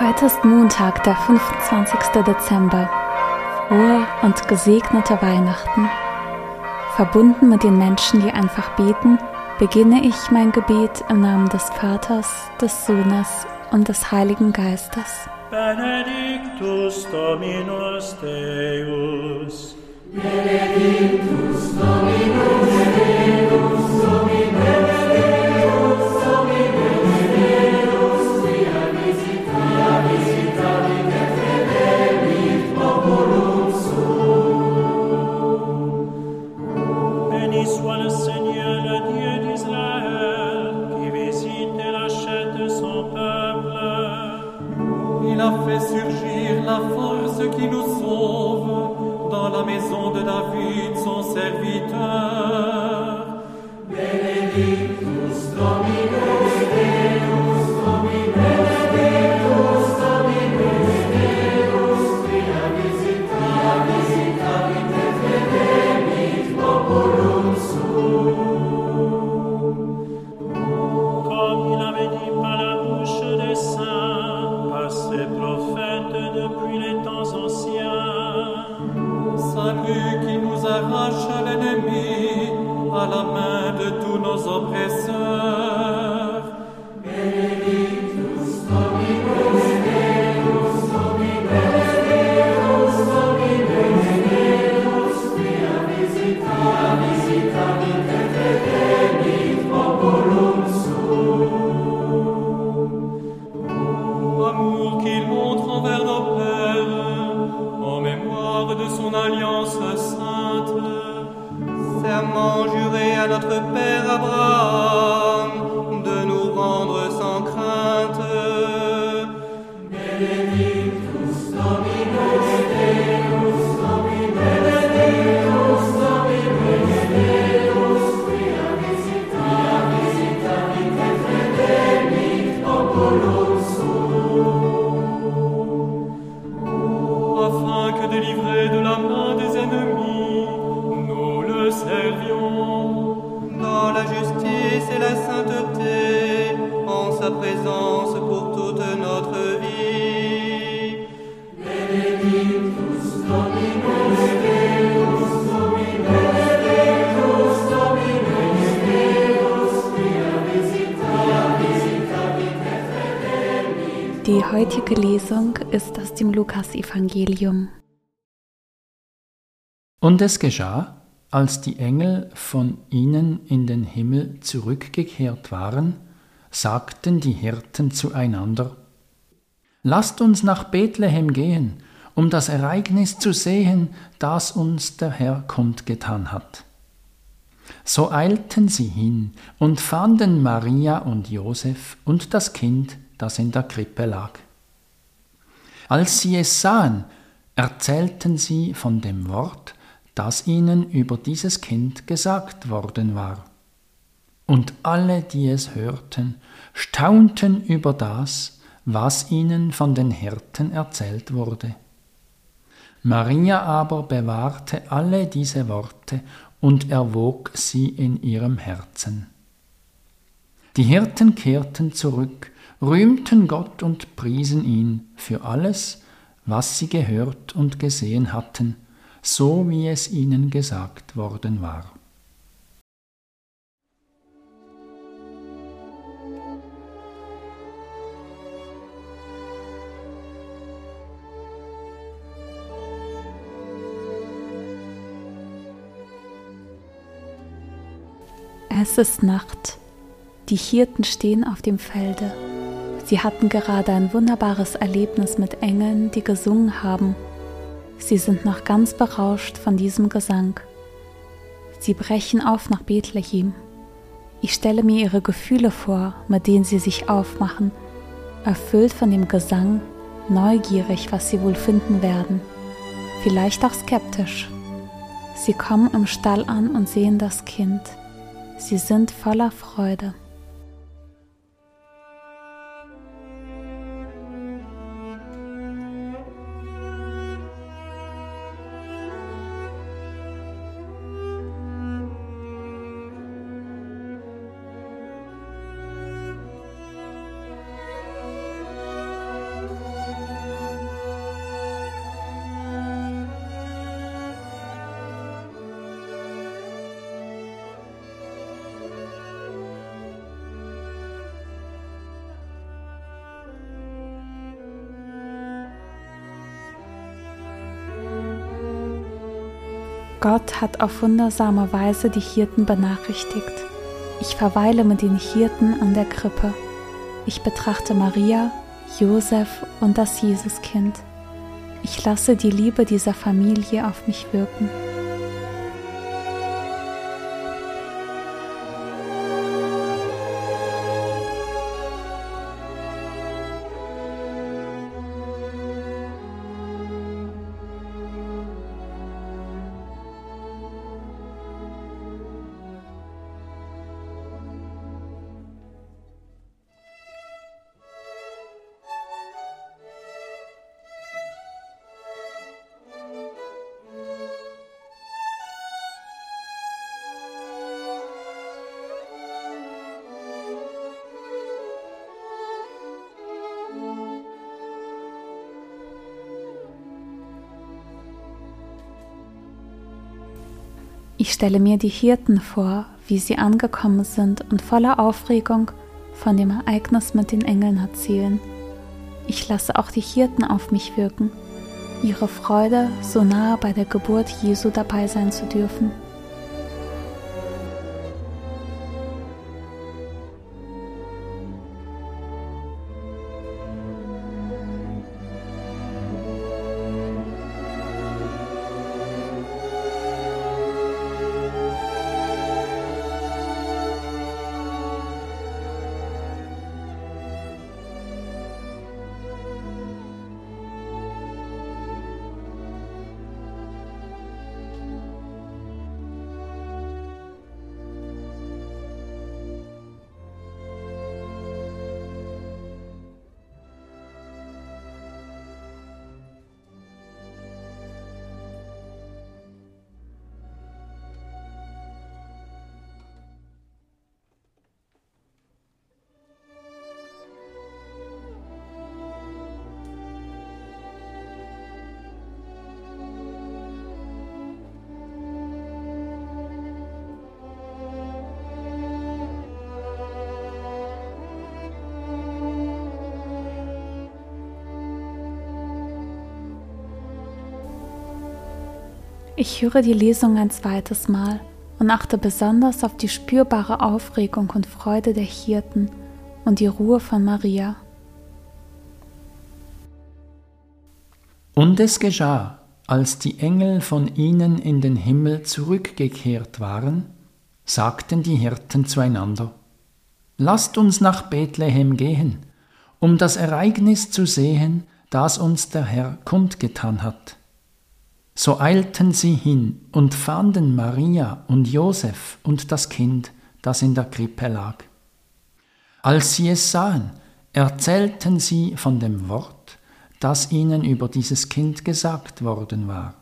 Heute ist Montag, der 25. Dezember. Frohe und gesegnete Weihnachten. Verbunden mit den Menschen, die einfach beten, beginne ich mein Gebet im Namen des Vaters, des Sohnes und des Heiligen Geistes. Benedictus Dominus Deus. Benedictus Dominus Deus, Dominus Deus, Qui nous arrache l'ennemi, à la main de tous nos oppresseurs. Présence pour toute notre vie. Benedictus Dominus Deus, Dominus Deus, Dominus Deus, via visita, via visita, via fideli. Die heutige Lesung ist aus dem Lukasevangelium. Und es geschah, als die Engel von ihnen in den Himmel zurückgekehrt waren, sagten die Hirten zueinander, Lasst uns nach Bethlehem gehen, um das Ereignis zu sehen, das uns der Herr kundgetan hat. So eilten sie hin und fanden Maria und Josef und das Kind, das in der Krippe lag. Als sie es sahen, erzählten sie von dem Wort, das ihnen über dieses Kind gesagt worden war. Und alle, die es hörten, staunten über das, was ihnen von den Hirten erzählt wurde. Maria aber bewahrte alle diese Worte und erwog sie in ihrem Herzen. Die Hirten kehrten zurück, rühmten Gott und priesen ihn für alles, was sie gehört und gesehen hatten, so wie es ihnen gesagt worden war. Es ist Nacht. Die Hirten stehen auf dem Felde. Sie hatten gerade ein wunderbares Erlebnis mit Engeln, die gesungen haben. Sie sind noch ganz berauscht von diesem Gesang. Sie brechen auf nach Bethlehem. Ich stelle mir ihre Gefühle vor, mit denen sie sich aufmachen, erfüllt von dem Gesang, neugierig, was sie wohl finden werden, vielleicht auch skeptisch. Sie kommen im Stall an und sehen das Kind. Sie sind voller Freude. Gott hat auf wundersame Weise die Hirten benachrichtigt. Ich verweile mit den Hirten an der Krippe. Ich betrachte Maria, Josef und das Jesuskind. Ich lasse die Liebe dieser Familie auf mich wirken. Ich stelle mir die Hirten vor, wie sie angekommen sind und voller Aufregung von dem Ereignis mit den Engeln erzählen. Ich lasse auch die Hirten auf mich wirken, ihre Freude, so nahe bei der Geburt Jesu dabei sein zu dürfen. Ich höre die Lesung ein zweites Mal und achte besonders auf die spürbare Aufregung und Freude der Hirten und die Ruhe von Maria. Und es geschah, als die Engel von ihnen in den Himmel zurückgekehrt waren, sagten die Hirten zueinander, Lasst uns nach Bethlehem gehen, um das Ereignis zu sehen, das uns der Herr kundgetan hat. So eilten sie hin und fanden Maria und Josef und das Kind, das in der Krippe lag. Als sie es sahen, erzählten sie von dem Wort, das ihnen über dieses Kind gesagt worden war.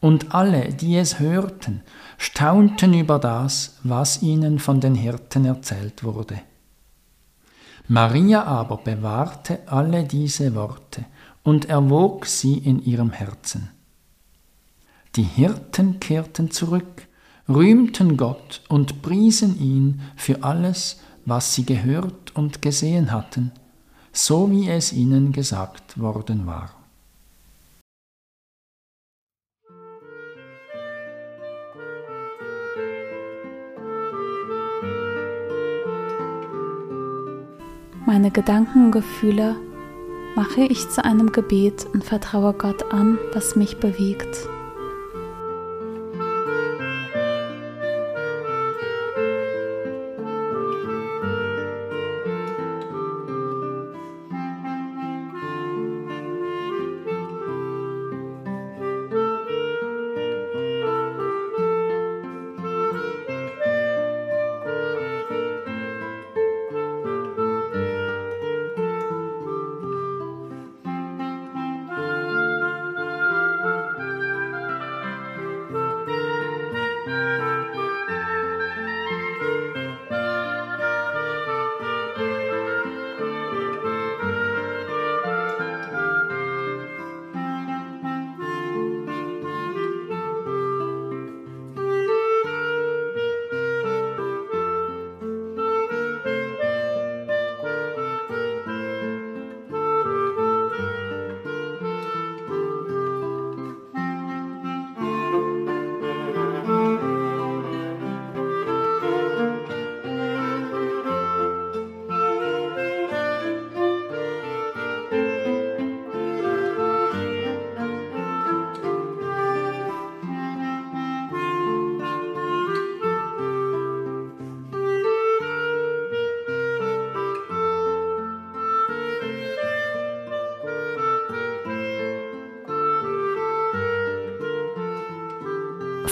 Und alle, die es hörten, staunten über das, was ihnen von den Hirten erzählt wurde. Maria aber bewahrte alle diese Worte und erwog sie in ihrem Herzen. Die Hirten kehrten zurück, rühmten Gott und priesen ihn für alles, was sie gehört und gesehen hatten, so wie es ihnen gesagt worden war. Meine Gedanken und Gefühle mache ich zu einem Gebet und vertraue Gott an, was mich bewegt.